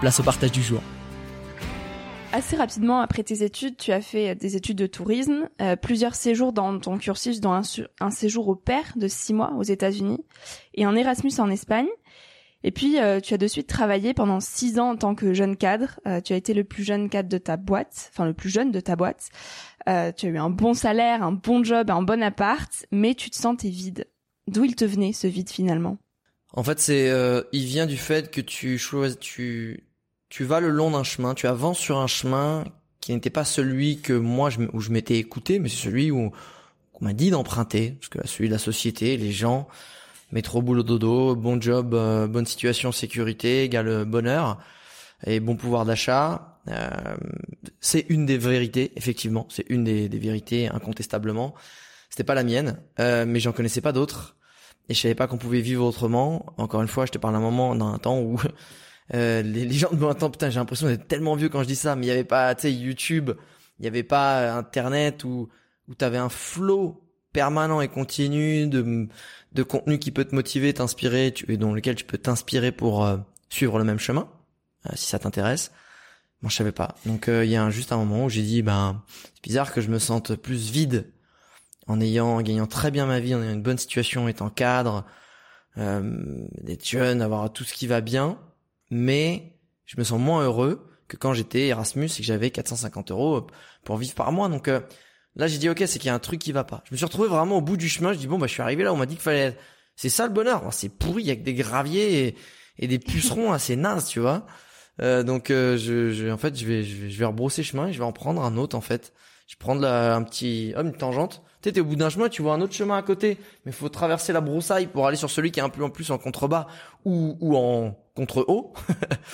place au partage du jour. Assez rapidement après tes études, tu as fait des études de tourisme, euh, plusieurs séjours dans ton cursus, dont un, séjour au pair de six mois aux États-Unis et un Erasmus en Espagne. Et puis, euh, tu as de suite travaillé pendant six ans en tant que jeune cadre. Euh, tu as été le plus jeune cadre de ta boîte, enfin le plus jeune de ta boîte. tu as eu un bon salaire, un bon job, un bon appart, mais tu te sentais vide. D'où il te venait ce vide finalement? En fait, c'est, il vient du fait que tu choisis, tu tu vas le long d'un chemin, tu avances sur un chemin qui n'était pas celui que moi où je m'étais écouté, mais c'est celui où qu'on m'a dit d'emprunter, parce que celui de la société, les gens, métro boulot dodo, bon job, euh, bonne situation, sécurité, égale bonheur et bon pouvoir d'achat. Euh, c'est une des vérités, effectivement, c'est une des, des, vérités incontestablement. C'était pas la mienne, euh, mais j'en connaissais pas d'autres et je savais pas qu'on pouvait vivre autrement. Encore une fois, je te parle d'un moment, d'un temps où euh, les, gens de maintenant, putain, j'ai l'impression d'être tellement vieux quand je dis ça, mais il y avait pas, tu sais, YouTube, il y avait pas Internet où où t'avais un flow permanent et continu de de contenu qui peut te motiver, t'inspirer, tu, et dans lequel tu peux t'inspirer pour euh, suivre le même chemin, euh, si ça t'intéresse. Moi, je savais pas. Donc, il y a juste un moment où j'ai dit, ben, c'est bizarre que je me sente plus vide en ayant, en gagnant très bien ma vie, en ayant une bonne situation, étant cadre, d'être jeune, avoir tout ce qui va bien mais je me sens moins heureux que quand j'étais Erasmus et que j'avais 450 euros pour vivre par mois. Donc euh, là, j'ai dit ok, c'est qu'il y a un truc qui va pas. Je me suis retrouvé vraiment au bout du chemin. Je dis bon bah je suis arrivé là. On m'a dit qu'il fallait. C'est ça le bonheur. c'est pourri avec des graviers et, des pucerons assez nazes, tu vois. Euh, donc euh, je, je, en fait je vais, je vais je chemin et je vais en prendre un autre en fait. Je vais prendre un petit oh, une tangente. Tu sais, au bout d'un chemin, tu vois un autre chemin à côté, mais faut traverser la broussaille pour aller sur celui qui est un peu en plus en contrebas ou ou en contre haut.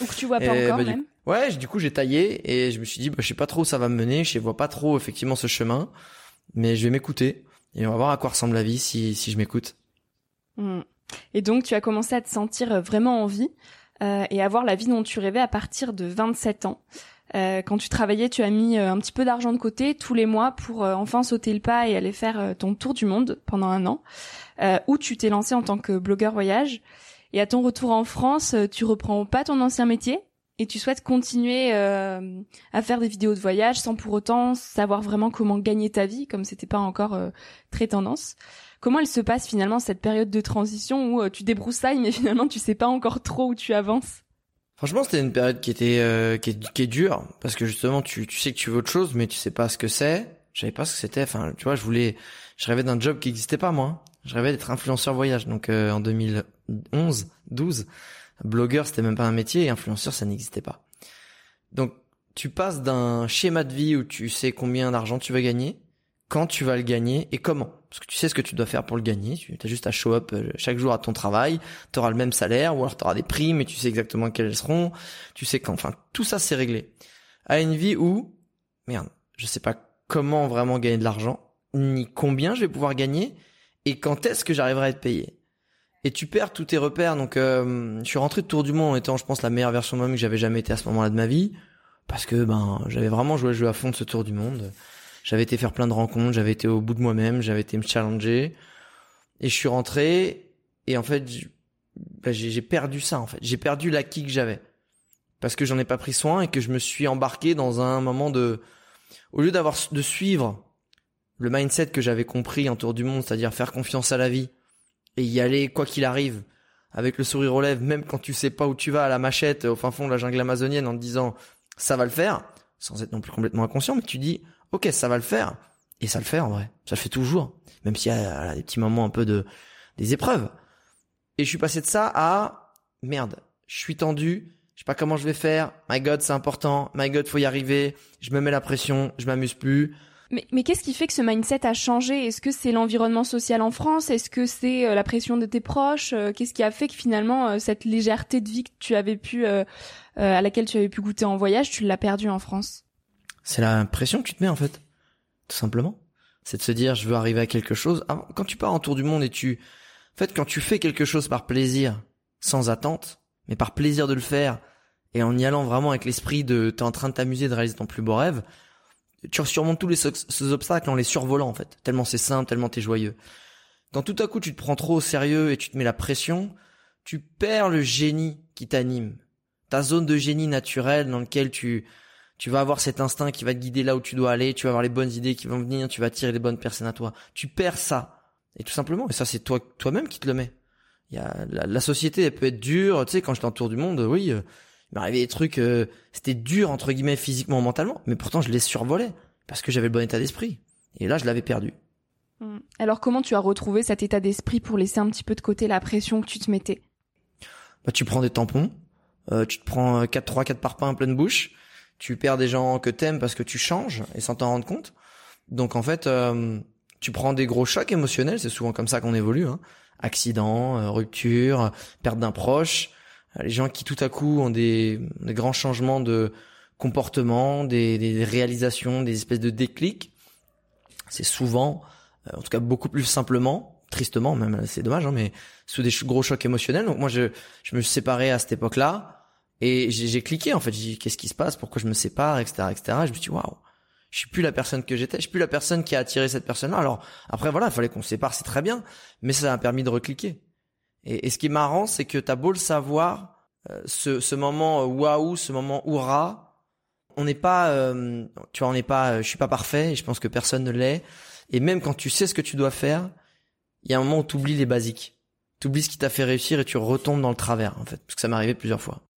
Ou que tu vois pas encore bah, même. ouais, du coup j'ai taillé et je me suis dit bah, je sais pas trop où ça va me mener, je vois pas trop effectivement ce chemin, mais je vais m'écouter et on va voir à quoi ressemble la vie si si je m'écoute. Hmm. Et donc tu as commencé à te sentir vraiment en vie euh, et avoir la vie dont tu rêvais à partir de 27 ans. Euh, quand tu travaillais, tu as mis euh, un petit peu d'argent de côté tous les mois pour euh, enfin sauter le pas et aller faire ton tour du monde pendant un an, où tu t'es lancé en tant que blogueur voyage. Et à ton retour en France, tu reprends pas ton ancien métier et tu souhaites continuer à faire des vidéos de voyage sans pour autant savoir vraiment comment gagner ta vie, comme c'était pas encore très tendance. Comment elle se passe finalement cette période de transition où tu débroussailles mais finalement tu sais pas encore trop où tu avances? Franchement, c'était une période qui était qui, est, qui est dure parce que justement tu tu sais que tu veux autre chose mais tu sais pas ce que c'est. Je savais pas ce que c'était. Enfin, tu vois, je voulais, je rêvais d'un job qui existait pas moi. Je rêvais d'être influenceur voyage. Donc en 2000 11, 12, blogueur c'était même pas un métier et influenceur ça n'existait pas. Donc tu passes d'un schéma de vie où tu sais combien d'argent tu vas gagner, quand tu vas le gagner et comment. Parce que tu sais ce que tu dois faire pour le gagner. Tu as juste à show up euh, chaque jour à ton travail. Tu auras le même salaire ou alors tu auras des primes et tu sais exactement quelles elles seront. Tu sais quand. Enfin, tout ça c'est réglé. À une vie où, merde, je sais pas comment vraiment gagner de l'argent, ni combien je vais pouvoir gagner et quand est-ce que j'arriverai à être payé et tu perds tous tes repères. Donc, euh, je suis rentré de tour du monde en étant, je pense, la meilleure version de moi-même que j'avais jamais été à ce moment-là de ma vie, parce que ben, j'avais vraiment joué le jeu à fond de ce tour du monde. J'avais été faire plein de rencontres, j'avais été au bout de moi-même, j'avais été me challenger, et je suis rentré. Et en fait, ben, j'ai perdu ça. En fait, j'ai perdu l'acquis que j'avais parce que j'en ai pas pris soin et que je me suis embarqué dans un moment de, au lieu d'avoir de suivre le mindset que j'avais compris en tour du monde, c'est-à-dire faire confiance à la vie, et y aller quoi qu'il arrive avec le sourire aux lèvres, même quand tu sais pas où tu vas à la machette au fin fond de la jungle amazonienne en te disant ça va le faire, sans être non plus complètement inconscient, mais tu dis ok ça va le faire et ça le fait en vrai, ça le fait toujours, même s'il y a des petits moments un peu de des épreuves. Et je suis passé de ça à merde, je suis tendu, je sais pas comment je vais faire. My God, c'est important. My God, faut y arriver. Je me mets la pression, je m'amuse plus. Mais, mais qu'est-ce qui fait que ce mindset a changé? Est-ce que c'est l'environnement social en France? Est-ce que c'est euh, la pression de tes proches? Euh, Qu'est-ce qui a fait que finalement euh, cette légèreté de vie que tu avais pu, à laquelle tu avais pu goûter en voyage, tu l'as perdue en France? C'est la pression que tu te mets en fait, tout simplement. C'est de se dire je veux arriver à quelque chose. Quand tu pars en tour du monde et tu, en fait, quand tu fais quelque chose par plaisir, sans attente, mais par plaisir de le faire, et en y allant vraiment avec l'esprit de t'es en train de t'amuser de réaliser ton plus beau rêve, tu surmontes tous les ces obstacles en les survolant en fait. Tellement c'est simple, tellement t'es joyeux. Quand tout à coup tu te prends trop au sérieux et tu te mets la pression, tu perds le génie qui t'anime. Ta zone de génie naturel dans lequel tu tu vas avoir cet instinct qui va te guider là où tu dois aller, tu vas avoir les bonnes idées qui vont venir, tu vas attirer les bonnes personnes à toi. Tu perds ça. Et tout simplement, et ça c'est toi toi-même qui te le mets. Il y a la, société elle peut être dure, tu sais quand je t'entoure du monde, oui, euh, il m'arrivait des trucs, euh, c'était dur entre guillemets physiquement, mentalement, mais pourtant je les survolais parce que j'avais le bon état d'esprit. Et là, je l'avais perdu. Hmm. Alors comment tu as retrouvé cet état d'esprit pour laisser un petit peu de côté la pression que tu te mettais? Bah tu prends des tampons, euh, tu te prends 4 3 4 parpaings en pleine bouche, tu perds des gens que t'aimes parce que tu changes et sans t'en rendre compte. Donc en fait, euh, tu prends des gros chocs émotionnels, c'est souvent comme ça qu'on évolue hein. Accident, rupture, perte d'un proche, euh, les gens qui tout à coup ont des, des grands changements de comportement, des, des, réalisations, des espèces de déclics, c'est souvent, euh, en tout cas beaucoup plus simplement, tristement même, c'est dommage, hein, mais sous des gros chocs émotionnels. Donc moi, je, je me suis séparé à cette époque-là et j'ai cliqué en fait. J'ai dit qu'est-ce qui se passe, pourquoi je me sépare, etc., etc. je me suis dit waouh, je suis plus la personne que j'étais, je suis plus la personne qui a attiré cette personne-là. Alors après voilà, il fallait qu'on se sépare, c'est très bien, mais ça m'a permis de recliquer. Et, ce qui est marrant, c'est que t'as beau le savoir, euh, ce, ce moment euh, waouh, ce moment hurrah, on n'est pas, euh, tu vois, on n'est pas, je suis pas parfait, et je pense que personne ne l'est. Et même quand tu sais ce que tu dois faire, il y a un moment où tu oublies les basiques. Tu oublies ce qui t'a fait réussir et tu retombes dans le travers, en fait, parce que ça m'est arrivé plusieurs fois.